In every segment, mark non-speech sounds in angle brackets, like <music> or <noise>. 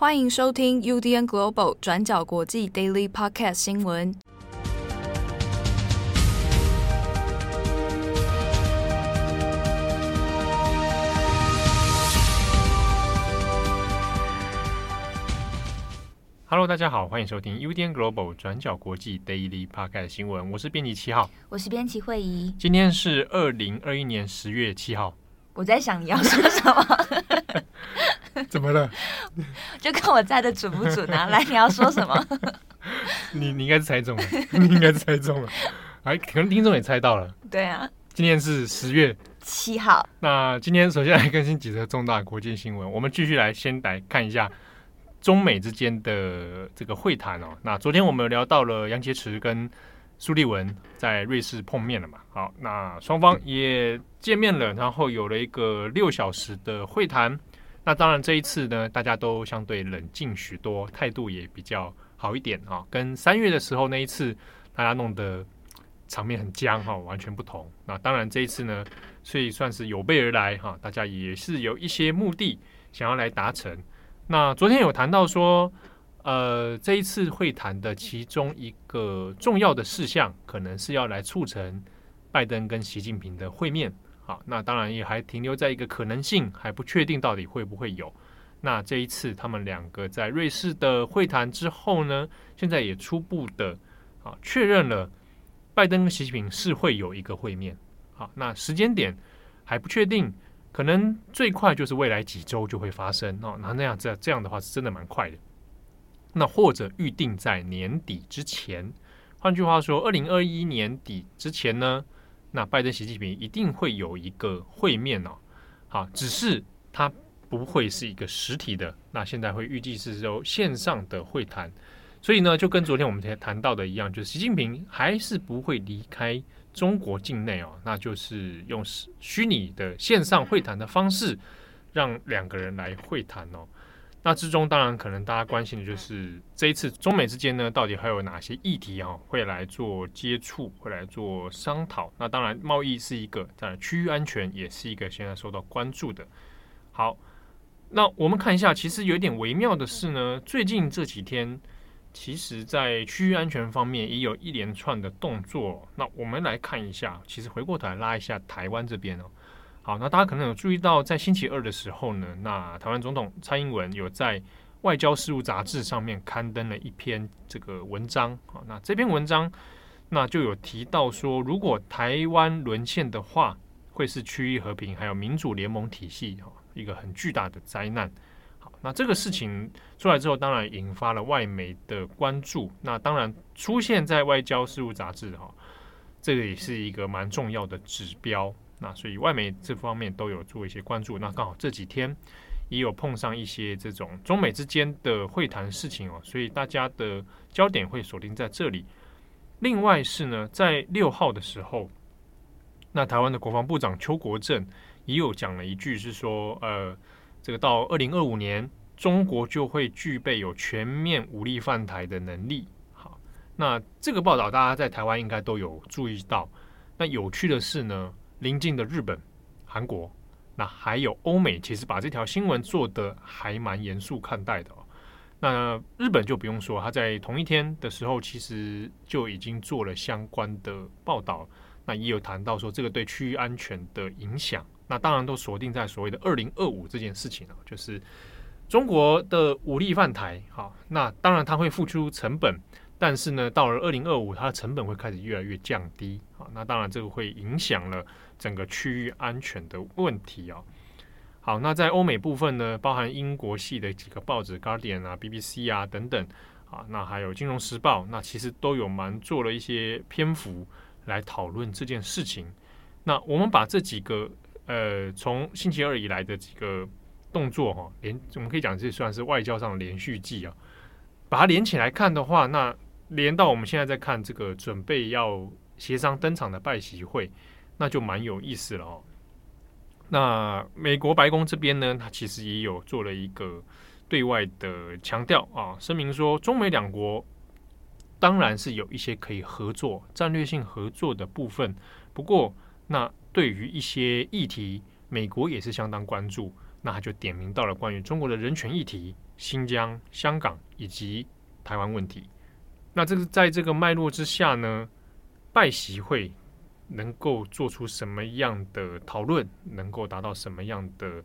欢迎收听 UDN Global 转角国际 Daily Podcast 新闻。Hello，大家好，欢迎收听 UDN Global 转角国际 Daily Podcast 新闻。我是编辑七号，我是编辑慧仪。今天是二零二一年十月七号。我在想你要说什么。<laughs> 怎么了？就看我猜的准不准啊！来，你要说什么？<laughs> 你你应该是猜中了，<laughs> 你应该是猜中了。哎，可能听众也猜到了。对啊，今天是十月七号。那今天首先来更新几则重大国际新闻。我们继续来先来看一下中美之间的这个会谈哦。那昨天我们有聊到了杨洁篪跟苏利文在瑞士碰面了嘛？好，那双方也见面了，然后有了一个六小时的会谈。那当然，这一次呢，大家都相对冷静许多，态度也比较好一点啊，跟三月的时候那一次，大家弄得场面很僵哈，完全不同。那当然，这一次呢，所以算是有备而来哈，大家也是有一些目的想要来达成。那昨天有谈到说，呃，这一次会谈的其中一个重要的事项，可能是要来促成拜登跟习近平的会面。好，那当然也还停留在一个可能性，还不确定到底会不会有。那这一次他们两个在瑞士的会谈之后呢，现在也初步的啊确认了，拜登跟习近平是会有一个会面。好，那时间点还不确定，可能最快就是未来几周就会发生哦。那那样这这样的话是真的蛮快的。那或者预定在年底之前，换句话说，二零二一年底之前呢？那拜登、习近平一定会有一个会面哦，好，只是它不会是一个实体的。那现在会预计是由线上的会谈，所以呢，就跟昨天我们谈谈到的一样，就是习近平还是不会离开中国境内哦，那就是用虚拟的线上会谈的方式，让两个人来会谈哦。那之中当然可能大家关心的就是这一次中美之间呢，到底还有哪些议题啊会来做接触，会来做商讨？那当然贸易是一个，当然区域安全也是一个现在受到关注的。好，那我们看一下，其实有一点微妙的是呢，最近这几天，其实在区域安全方面也有一连串的动作。那我们来看一下，其实回过头来拉一下台湾这边哦。好，那大家可能有注意到，在星期二的时候呢，那台湾总统蔡英文有在《外交事务》杂志上面刊登了一篇这个文章。好，那这篇文章那就有提到说，如果台湾沦陷的话，会是区域和平还有民主联盟体系哈一个很巨大的灾难。好，那这个事情出来之后，当然引发了外媒的关注。那当然出现在《外交事务》杂志哈，这个也是一个蛮重要的指标。那所以外媒这方面都有做一些关注，那刚好这几天也有碰上一些这种中美之间的会谈事情哦，所以大家的焦点会锁定在这里。另外是呢，在六号的时候，那台湾的国防部长邱国正也有讲了一句，是说呃，这个到二零二五年，中国就会具备有全面武力犯台的能力。好，那这个报道大家在台湾应该都有注意到。那有趣的是呢。邻近的日本、韩国，那还有欧美，其实把这条新闻做得还蛮严肃看待的哦。那日本就不用说，他在同一天的时候，其实就已经做了相关的报道。那也有谈到说，这个对区域安全的影响，那当然都锁定在所谓的二零二五这件事情了，就是中国的武力犯台。好，那当然他会付出成本。但是呢，到了二零二五，它的成本会开始越来越降低啊。那当然，这个会影响了整个区域安全的问题啊。好，那在欧美部分呢，包含英国系的几个报纸，《Guardian》啊、BBC 啊等等啊，那还有《金融时报》，那其实都有蛮做了一些篇幅来讨论这件事情。那我们把这几个呃，从星期二以来的几个动作哈，连我们可以讲这算是外交上的连续剧啊，把它连起来看的话，那连到我们现在在看这个准备要协商登场的拜习会，那就蛮有意思了哦。那美国白宫这边呢，它其实也有做了一个对外的强调啊，声明说中美两国当然是有一些可以合作、战略性合作的部分，不过那对于一些议题，美国也是相当关注。那他就点名到了关于中国的人权议题、新疆、香港以及台湾问题。那这个在这个脉络之下呢，拜习会能够做出什么样的讨论，能够达到什么样的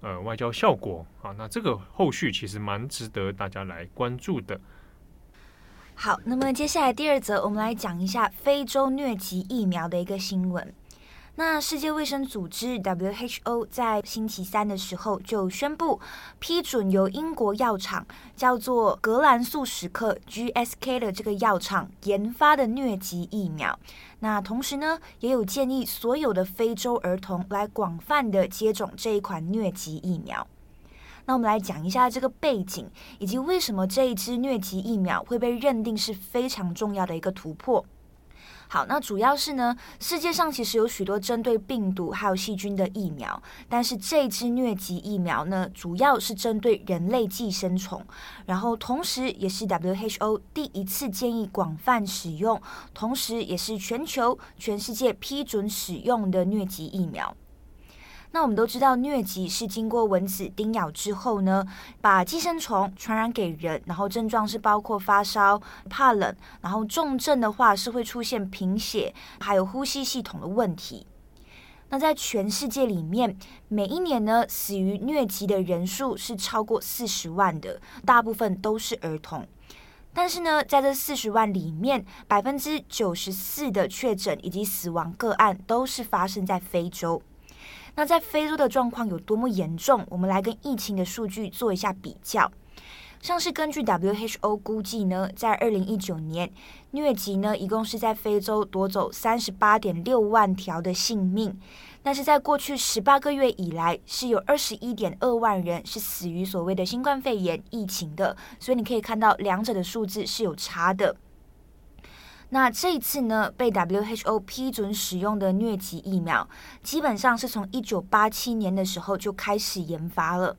呃外交效果啊？那这个后续其实蛮值得大家来关注的。好，那么接下来第二则，我们来讲一下非洲疟疾疫苗的一个新闻。那世界卫生组织 WHO 在星期三的时候就宣布批准由英国药厂叫做格兰素史克 GSK 的这个药厂研发的疟疾疫苗。那同时呢，也有建议所有的非洲儿童来广泛的接种这一款疟疾疫苗。那我们来讲一下这个背景，以及为什么这一支疟疾疫苗会被认定是非常重要的一个突破。好，那主要是呢，世界上其实有许多针对病毒还有细菌的疫苗，但是这支疟疾疫苗呢，主要是针对人类寄生虫，然后同时也是 WHO 第一次建议广泛使用，同时也是全球全世界批准使用的疟疾疫苗。那我们都知道，疟疾是经过蚊子叮咬之后呢，把寄生虫传染给人，然后症状是包括发烧、怕冷，然后重症的话是会出现贫血，还有呼吸系统的问题。那在全世界里面，每一年呢，死于疟疾的人数是超过四十万的，大部分都是儿童。但是呢，在这四十万里面，百分之九十四的确诊以及死亡个案都是发生在非洲。那在非洲的状况有多么严重？我们来跟疫情的数据做一下比较。像是根据 WHO 估计呢，在二零一九年，疟疾呢一共是在非洲夺走三十八点六万条的性命。但是在过去十八个月以来，是有二十一点二万人是死于所谓的新冠肺炎疫情的。所以你可以看到两者的数字是有差的。那这一次呢，被 WHO 批准使用的疟疾疫苗，基本上是从一九八七年的时候就开始研发了。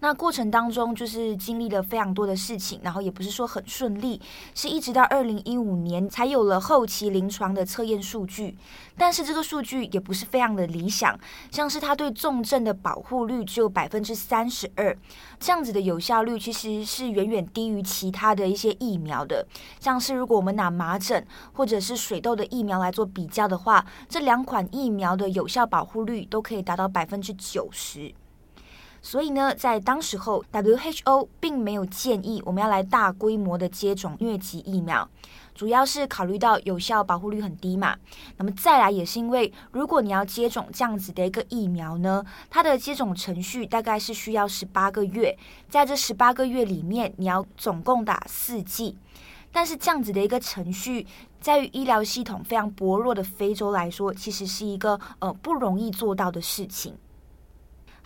那过程当中，就是经历了非常多的事情，然后也不是说很顺利，是一直到二零一五年才有了后期临床的测验数据。但是这个数据也不是非常的理想，像是它对重症的保护率只有百分之三十二，这样子的有效率其实是远远低于其他的一些疫苗的。像是如果我们拿麻疹或者是水痘的疫苗来做比较的话，这两款疫苗的有效保护率都可以达到百分之九十。所以呢，在当时候，WHO 并没有建议我们要来大规模的接种疟疾疫苗，主要是考虑到有效保护率很低嘛。那么再来也是因为，如果你要接种这样子的一个疫苗呢，它的接种程序大概是需要十八个月，在这十八个月里面，你要总共打四剂。但是这样子的一个程序，在于医疗系统非常薄弱的非洲来说，其实是一个呃不容易做到的事情。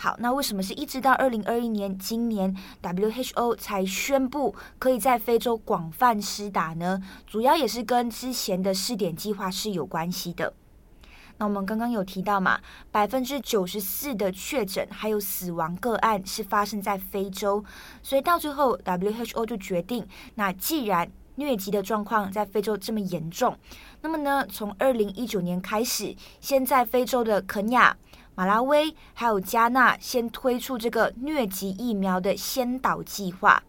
好，那为什么是一直到二零二一年，今年 WHO 才宣布可以在非洲广泛施打呢？主要也是跟之前的试点计划是有关系的。那我们刚刚有提到嘛，百分之九十四的确诊还有死亡个案是发生在非洲，所以到最后 WHO 就决定，那既然疟疾的状况在非洲这么严重，那么呢，从二零一九年开始，先在非洲的肯亚。马拉维还有加纳先推出这个疟疾疫苗的先导计划，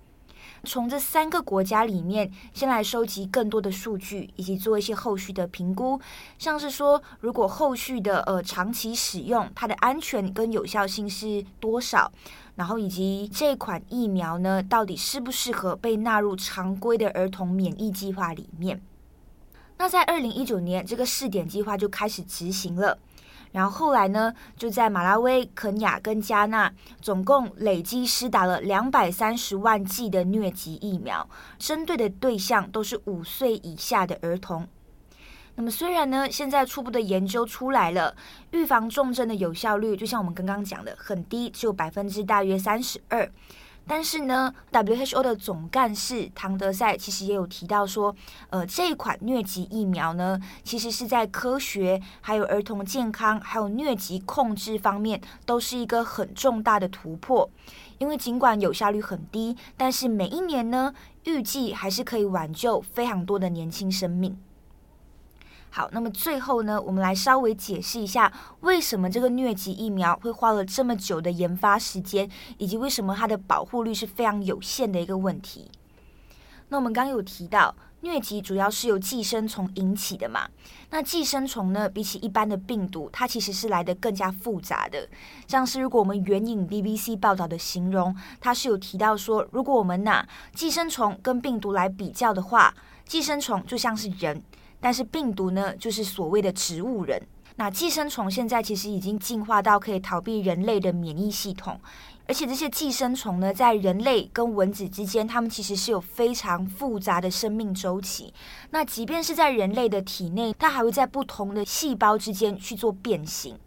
从这三个国家里面先来收集更多的数据，以及做一些后续的评估，像是说如果后续的呃长期使用，它的安全跟有效性是多少，然后以及这款疫苗呢到底适不适合被纳入常规的儿童免疫计划里面。那在二零一九年，这个试点计划就开始执行了。然后后来呢，就在马拉维、肯亚跟加纳，总共累计施打了两百三十万剂的疟疾疫苗，针对的对象都是五岁以下的儿童。那么虽然呢，现在初步的研究出来了，预防重症的有效率，就像我们刚刚讲的，很低，只有百分之大约三十二。但是呢，WHO 的总干事唐德赛其实也有提到说，呃，这一款疟疾疫苗呢，其实是在科学、还有儿童健康、还有疟疾控制方面，都是一个很重大的突破。因为尽管有效率很低，但是每一年呢，预计还是可以挽救非常多的年轻生命。好，那么最后呢，我们来稍微解释一下，为什么这个疟疾疫苗会花了这么久的研发时间，以及为什么它的保护率是非常有限的一个问题。那我们刚刚有提到，疟疾主要是由寄生虫引起的嘛？那寄生虫呢，比起一般的病毒，它其实是来得更加复杂的。像是如果我们援引 BBC 报道的形容，它是有提到说，如果我们拿寄生虫跟病毒来比较的话，寄生虫就像是人。但是病毒呢，就是所谓的植物人。那寄生虫现在其实已经进化到可以逃避人类的免疫系统，而且这些寄生虫呢，在人类跟蚊子之间，它们其实是有非常复杂的生命周期。那即便是在人类的体内，它还会在不同的细胞之间去做变形。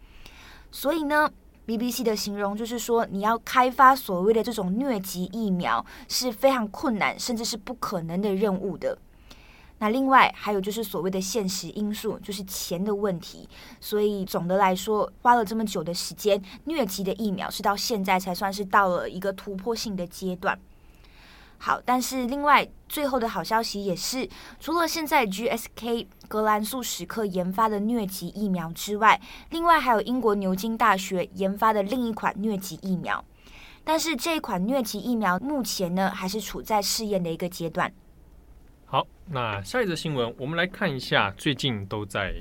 所以呢，BBC 的形容就是说，你要开发所谓的这种疟疾疫苗是非常困难，甚至是不可能的任务的。那另外还有就是所谓的现实因素，就是钱的问题。所以总的来说，花了这么久的时间，疟疾的疫苗是到现在才算是到了一个突破性的阶段。好，但是另外最后的好消息也是，除了现在 GSK 格兰素史克研发的疟疾疫苗之外，另外还有英国牛津大学研发的另一款疟疾疫苗。但是这一款疟疾疫苗目前呢，还是处在试验的一个阶段。好，那下一则新闻，我们来看一下最近都在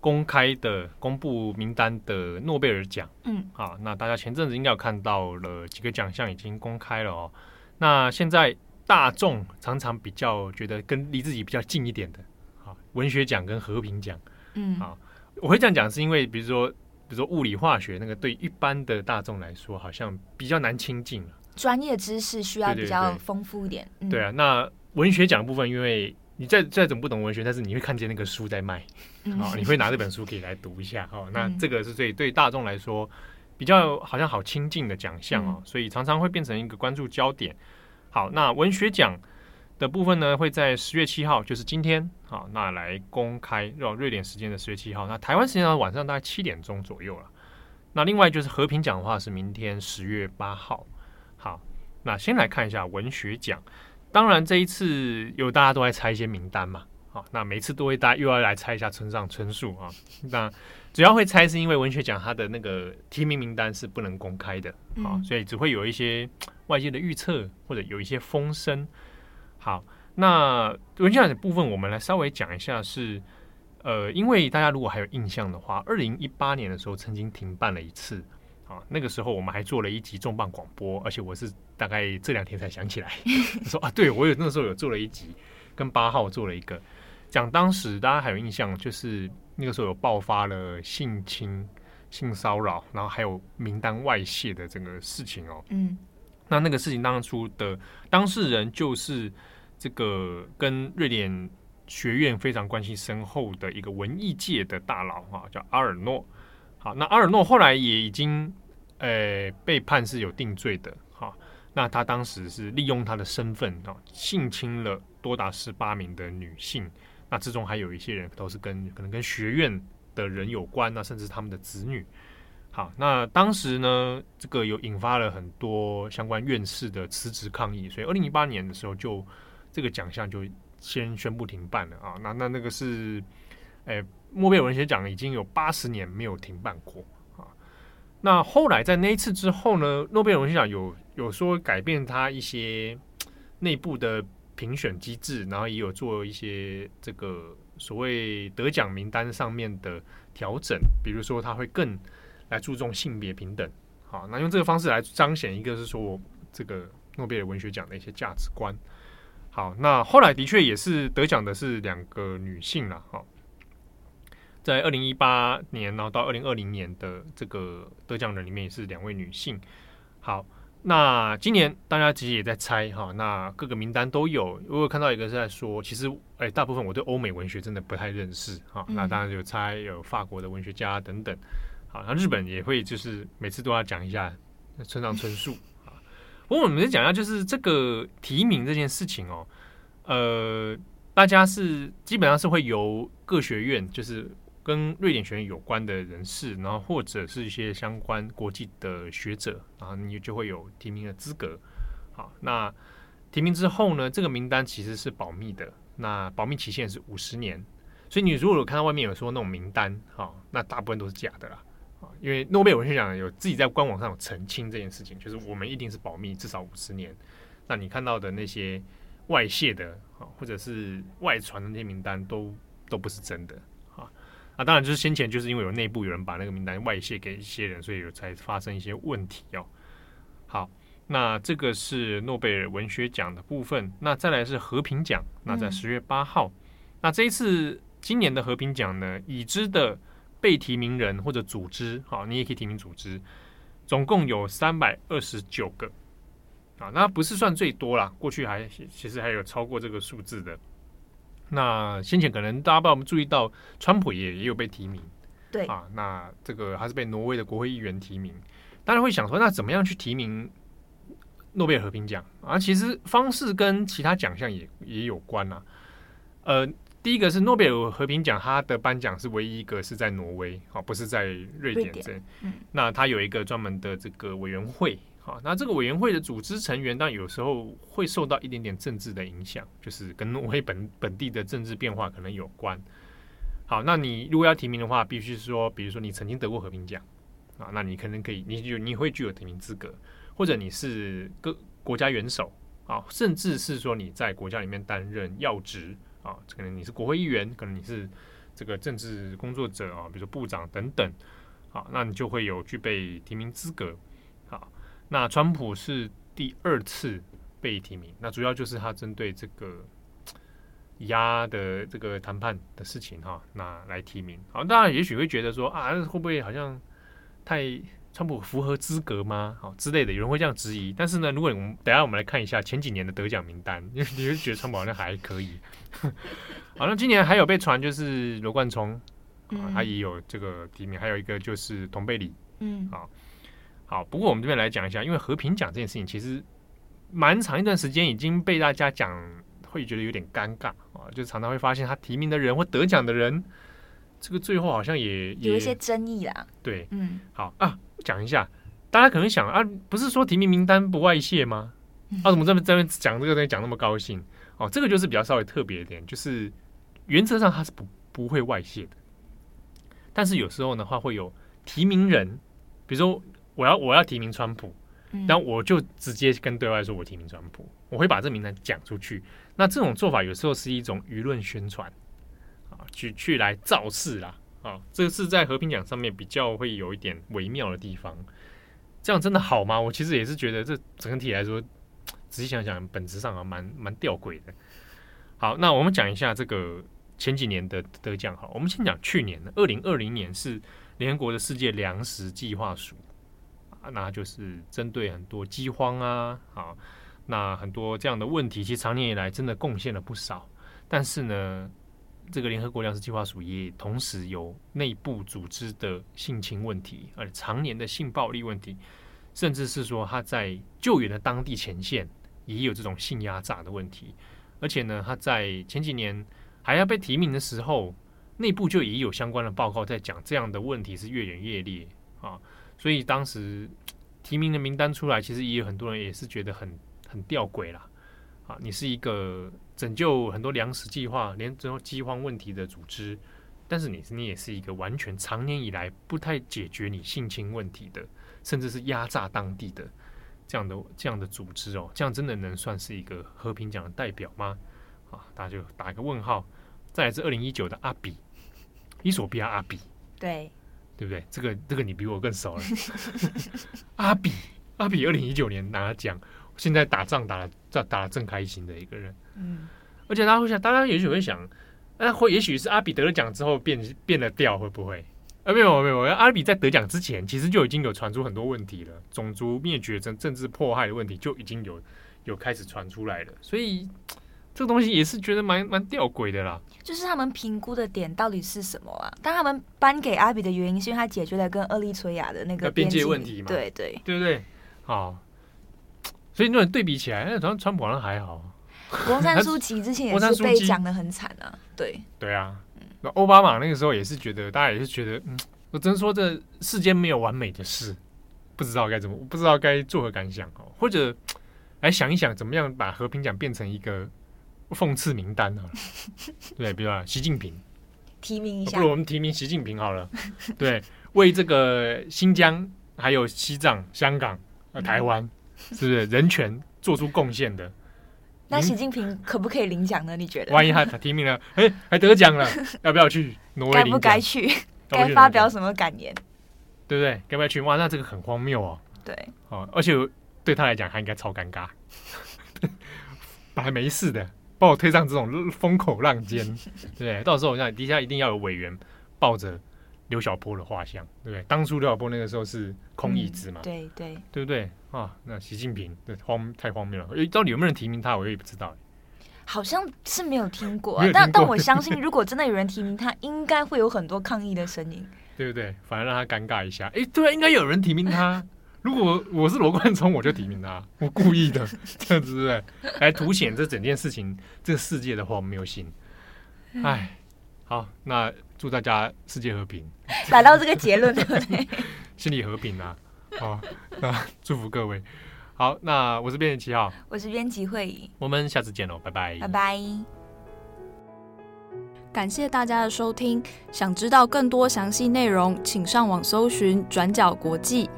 公开的公布名单的诺贝尔奖。嗯，好，那大家前阵子应该有看到了几个奖项已经公开了哦。那现在大众常常比较觉得跟离自己比较近一点的，啊，文学奖跟和平奖。嗯，啊，我会这样讲是因为，比如说，比如说物理化学那个，对一般的大众来说，好像比较难亲近了。专业知识需要比较丰富一点。对啊，那。文学奖的部分，因为你再再怎么不懂文学，但是你会看见那个书在卖，好，你会拿这本书可以来读一下，哦，那这个是对对大众来说比较好像好亲近的奖项哦，所以常常会变成一个关注焦点。好，那文学奖的部分呢，会在十月七号，就是今天，好，那来公开，哦，瑞典时间的十月七号，那台湾时间的晚上大概七点钟左右了。那另外就是和平奖的话是明天十月八号。好，那先来看一下文学奖。当然，这一次有大家都在猜一些名单嘛，好，那每次都会大家又要来猜一下村上春树啊。<laughs> 那主要会猜是因为文学奖它的那个提名名单是不能公开的，好，所以只会有一些外界的预测或者有一些风声。好，那文学奖的部分我们来稍微讲一下是，呃，因为大家如果还有印象的话，二零一八年的时候曾经停办了一次。啊，那个时候我们还做了一集重磅广播，而且我是大概这两天才想起来，<laughs> 说啊，对我有那时候有做了一集，跟八号做了一个，讲当时大家还有印象，就是那个时候有爆发了性侵、性骚扰，然后还有名单外泄的这个事情哦。嗯，那那个事情当初的当事人就是这个跟瑞典学院非常关系深厚的一个文艺界的大佬哈，叫阿尔诺。好，那阿尔诺后来也已经，呃，被判是有定罪的。哈，那他当时是利用他的身份啊，性侵了多达十八名的女性。那之中还有一些人都是跟可能跟学院的人有关，那甚至他们的子女。好，那当时呢，这个有引发了很多相关院士的辞职抗议，所以二零一八年的时候就这个奖项就先宣布停办了啊。那那那个是。哎，诺贝尔文学奖已经有八十年没有停办过啊。那后来在那一次之后呢，诺贝尔文学奖有有说改变它一些 <tsk> 内部的评选机制，然后也有做一些这个所谓得奖名单上面的调整，比如说它会更来注重性别平等。好，那用这个方式来彰显一个是说这个诺贝尔文学奖的一些价值观。好，那后来的确也是得奖的是两个女性了，哈。在二零一八年，然后到二零二零年的这个得奖人里面也是两位女性。好，那今年大家其实也在猜哈，那各个名单都有。如果看到一个是在说，其实哎，大部分我对欧美文学真的不太认识哈。那当然有猜有法国的文学家等等。好，那日本也会就是每次都要讲一下村上春树 <laughs> 啊。不过我们先讲一下，就是这个提名这件事情哦，呃，大家是基本上是会由各学院就是。跟瑞典学院有关的人士，然后或者是一些相关国际的学者，然后你就会有提名的资格。好，那提名之后呢，这个名单其实是保密的，那保密期限是五十年，所以你如果有看到外面有说那种名单，哈、那大部分都是假的啦。因为诺贝尔文学奖有自己在官网上有澄清这件事情，就是我们一定是保密至少五十年。那你看到的那些外泄的，或者是外传的那些名单都都不是真的啊。当然就是先前就是因为有内部有人把那个名单外泄给一些人，所以有才发生一些问题哦。好，那这个是诺贝尔文学奖的部分。那再来是和平奖，那在十月八号。嗯、那这一次今年的和平奖呢，已知的。被提名人或者组织，好，你也可以提名组织，总共有三百二十九个，啊，那不是算最多啦，过去还其实还有超过这个数字的。那先前可能大家不知道我们注意到，川普也也有被提名，对啊，那这个还是被挪威的国会议员提名。大家会想说，那怎么样去提名诺贝尔和平奖啊？其实方式跟其他奖项也也有关啊，呃。第一个是诺贝尔和平奖，它的颁奖是唯一一个是在挪威，啊，不是在瑞典这。嗯，那它有一个专门的这个委员会，好，那这个委员会的组织成员，当然有时候会受到一点点政治的影响，就是跟挪威本本地的政治变化可能有关。好，那你如果要提名的话，必须说，比如说你曾经得过和平奖啊，那你可能可以，你就你会具有提名资格，或者你是各国家元首啊，甚至是说你在国家里面担任要职。啊，可能你是国会议员，可能你是这个政治工作者啊，比如说部长等等，好，那你就会有具备提名资格。好，那川普是第二次被提名，那主要就是他针对这个 <tsk> 压的这个谈判的事情哈，那来提名。好，大家也许会觉得说啊，会不会好像太？川普符合资格吗？好之类的，有人会这样质疑。但是呢，如果我们等下我们来看一下前几年的得奖名单，因为你会觉得川普好像还可以。<laughs> 好，那今年还有被传就是罗冠聪，啊，他也有这个提名，还有一个就是同贝里。嗯，好，好。不过我们这边来讲一下，因为和平奖这件事情其实蛮长一段时间已经被大家讲，会觉得有点尴尬啊，就常常会发现他提名的人或得奖的人。这个最后好像也，也有一些争议啦。对，嗯，好啊，讲一下，大家可能想啊，不是说提名名单不外泄吗？嗯、啊，怎么这么这边讲这个东西讲那么高兴？哦，这个就是比较稍微特别一点，就是原则上它是不不会外泄的，但是有时候的话会有提名人，比如说我要我要提名川普，嗯、但我就直接跟对外说我提名川普，我会把这名单讲出去。那这种做法有时候是一种舆论宣传啊。去去来造势啦，啊，这个是在和平奖上面比较会有一点微妙的地方。这样真的好吗？我其实也是觉得这整体来说，仔细想想，本质上啊蛮蛮吊诡的。好，那我们讲一下这个前几年的得奖。哈，我们先讲去年的二零二零年是联合国的世界粮食计划署啊，那就是针对很多饥荒啊，啊，那很多这样的问题，其实长年以来真的贡献了不少，但是呢。这个联合国粮食计划署也同时有内部组织的性侵问题，而常年的性暴力问题，甚至是说他在救援的当地前线也有这种性压榨的问题。而且呢，他在前几年还要被提名的时候，内部就也有相关的报告在讲这样的问题是越演越烈啊。所以当时提名的名单出来，其实也有很多人也是觉得很很吊诡啦。啊，你是一个拯救很多粮食计划、连这种饥荒问题的组织，但是你你也是一个完全长年以来不太解决你性侵问题的，甚至是压榨当地的这样的这样的组织哦，这样真的能算是一个和平奖的代表吗？啊，大家就打一个问号。再来是二零一九的阿比，伊索比亚阿比，对对不对？这个这个你比我更熟了。阿 <laughs> 比阿比，二零一九年拿了奖。现在打仗打的打的正开心的一个人，嗯，而且大家会想，大家也许会想，那会也许是阿比得了奖之后变变了调，会不会？啊，没有没有，阿比在得奖之前，其实就已经有传出很多问题了，种族灭绝、政政治迫害的问题就已经有有开始传出来了，所以这个东西也是觉得蛮蛮吊诡的啦。就是他们评估的点到底是什么啊？但他们颁给阿比的原因，是因为他解决了跟厄立垂亚的那个边界问题嘛？对对对不对？好。所以那对比起来，那川川普好像还好。翁山苏姬之前也是被讲的很惨啊，对。对啊，那奥巴马那个时候也是觉得，大家也是觉得，嗯，我真说这世间没有完美的事，不知道该怎么，不知道该作何感想哦，或者来想一想，怎么样把和平奖变成一个讽刺名单啊？<laughs> 对，比如说习近平，提名一下，不如我们提名习近平好了。对，为这个新疆、还有西藏、香港、呃台湾，嗯、是不是人权做出贡献的？那习近平可不可以领奖呢？你觉得？万一他提名了，哎，还得奖了，<laughs> 要不要去挪威领？该不该去？该发表什么感言？对不对？该不该去？哇，那这个很荒谬哦。对。哦，而且对他来讲，他应该超尴尬。<laughs> 本来没事的，把我推上这种风口浪尖，对不对，到时候我想底下一定要有委员抱着刘晓波的画像，对不对？当初刘晓波那个时候是空椅子嘛，嗯、对对，对不对啊？那习近平对荒太荒谬了，诶，到底有没有人提名他？我也不知道。好像是没有听过，但但我相信，<laughs> 如果真的有人提名他，应该会有很多抗议的声音，对不对？反而让他尴尬一下。哎，对啊，应该有人提名他。如果我是罗冠聪，我就提名他，<laughs> 我故意的，这样子对不对？来凸显这整件事情，这个世界的荒谬性。哎，好，那祝大家世界和平，达到这个结论对不对？<laughs> 心理和平啊！好，那祝福各位。好，那我是编辑七号，我是编辑慧仪，我们下次见喽，拜拜，拜拜。感谢大家的收听，想知道更多详细内容，请上网搜寻转角国际。